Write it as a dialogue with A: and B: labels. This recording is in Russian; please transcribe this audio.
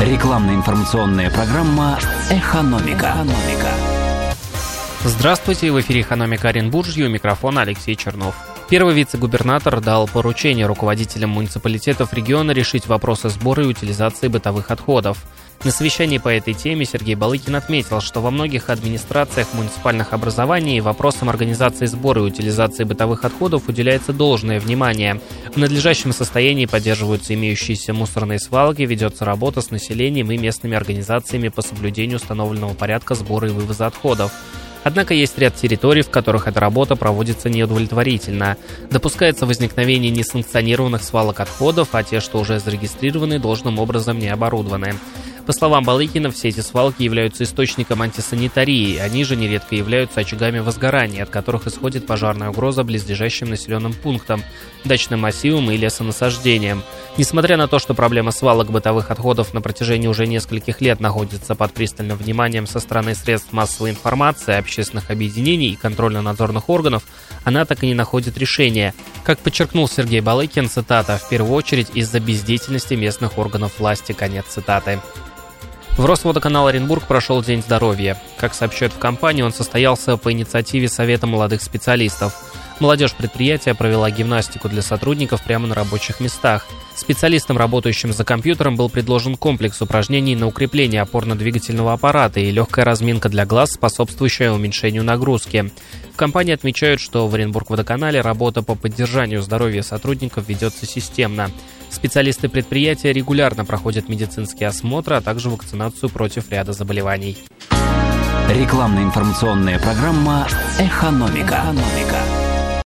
A: Рекламно-информационная программа «Экономика». «Экономика».
B: Здравствуйте, в эфире «Экономика Оренбуржья», у микрофона Алексей Чернов. Первый вице-губернатор дал поручение руководителям муниципалитетов региона решить вопросы сбора и утилизации бытовых отходов. На совещании по этой теме Сергей Балыкин отметил, что во многих администрациях муниципальных образований вопросам организации сбора и утилизации бытовых отходов уделяется должное внимание. В надлежащем состоянии поддерживаются имеющиеся мусорные свалки, ведется работа с населением и местными организациями по соблюдению установленного порядка сбора и вывоза отходов. Однако есть ряд территорий, в которых эта работа проводится неудовлетворительно. Допускается возникновение несанкционированных свалок отходов, а те, что уже зарегистрированы, должным образом не оборудованы. По словам Балыкина, все эти свалки являются источником антисанитарии, они же нередко являются очагами возгорания, от которых исходит пожарная угроза близлежащим населенным пунктам, дачным массивам и лесонасаждениям. Несмотря на то, что проблема свалок бытовых отходов на протяжении уже нескольких лет находится под пристальным вниманием со стороны средств массовой информации, общественных объединений и контрольно-надзорных органов, она так и не находит решения. Как подчеркнул Сергей Балыкин, цитата, «в первую очередь из-за бездеятельности местных органов власти», конец цитаты. В Росводоканал Оренбург прошел День здоровья. Как сообщают в компании, он состоялся по инициативе Совета молодых специалистов. Молодежь предприятия провела гимнастику для сотрудников прямо на рабочих местах. Специалистам, работающим за компьютером, был предложен комплекс упражнений на укрепление опорно-двигательного аппарата и легкая разминка для глаз, способствующая уменьшению нагрузки. В компании отмечают, что в Оренбург-водоканале работа по поддержанию здоровья сотрудников ведется системно. Специалисты предприятия регулярно проходят медицинские осмотры, а также вакцинацию против ряда заболеваний.
A: Рекламно-информационная программа «Экономика». «Экономика».